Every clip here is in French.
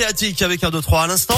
Adriatique avec un 2-3 à l'instant.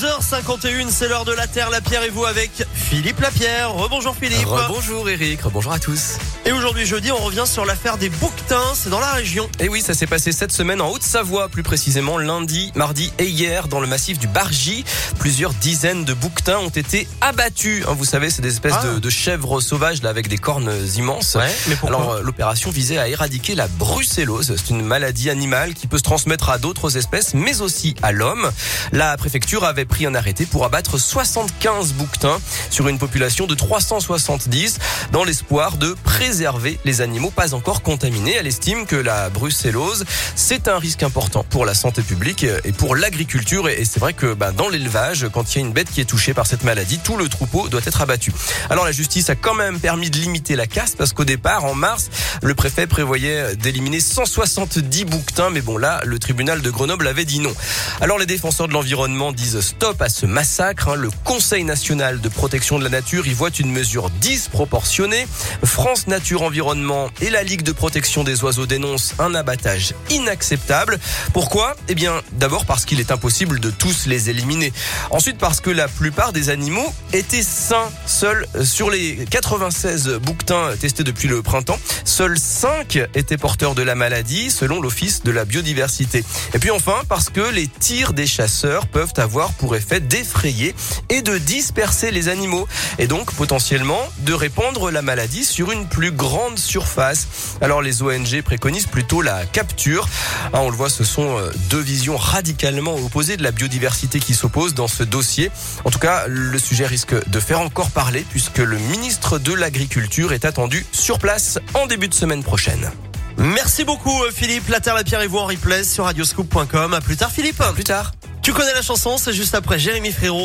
11h51, c'est l'heure de la Terre, la Pierre et vous avec Philippe Lapierre. Rebonjour Philippe. Bonjour Eric, bonjour à tous. Et aujourd'hui jeudi, on revient sur l'affaire des bouquetins, c'est dans la région. Et oui, ça s'est passé cette semaine en Haute-Savoie, plus précisément lundi, mardi et hier dans le massif du Bargy. Plusieurs dizaines de bouquetins ont été abattus. Hein, vous savez, c'est des espèces Ah. de, de chèvres sauvages là avec des cornes immenses. Ouais, mais Alors euh, l'opération visait à éradiquer la brucellose. C'est une maladie animale qui peut se transmettre à d'autres espèces, mais aussi à l'homme. La préfecture avait pris un arrêté pour abattre 75 bouquetins sur une population de 370 dans l'espoir de préserver les animaux pas encore contaminés. Elle estime que la brucellose, c'est un risque important pour la santé publique et pour l'agriculture. Et c'est vrai que bah, dans l'élevage, quand il y a une bête qui est touchée par cette maladie, tout le troupeau doit être abattu. Alors la justice a quand même permis de limiter la casse parce qu'au départ, en mars, le préfet prévoyait d'éliminer 170 bouquetins. Mais bon, là, le tribunal de Grenoble avait dit non. Alors les défenseurs de l'environnement disent stop à ce massacre. hein. Le Conseil national de protection de la nature y voit une mesure disproportionnée. France Nature Environnement et la Ligue de protection des oiseaux dénoncent un abattage inacceptable. Pourquoi? Eh bien, d'abord parce qu'il est impossible de tous les éliminer. Ensuite parce que la plupart des animaux étaient sains. Seuls euh, sur les 96 bouquetins testés depuis le printemps, seuls 5 étaient porteurs de la maladie selon l'Office de la biodiversité. Et puis enfin parce que les tirs des chasseurs peuvent avoir pour effet d'effrayer et de disperser les animaux et donc potentiellement de répandre la maladie sur une plus grande surface. Alors les ONG préconisent plutôt la capture. Ah, on le voit, ce sont euh, deux visions radicalement opposées de la biodiversité qui s'opposent dans ce dossier. En tout cas, le sujet risque de faire encore parler puisque le ministre de l'Agriculture est attendu sur place en début de semaine prochaine. Merci beaucoup euh, Philippe. La Terre, la Pierre et vous en replay sur radioscoop.com. À plus tard Philippe. Plus tard. Tu connais la chanson, c'est juste après Jérémy Frérot.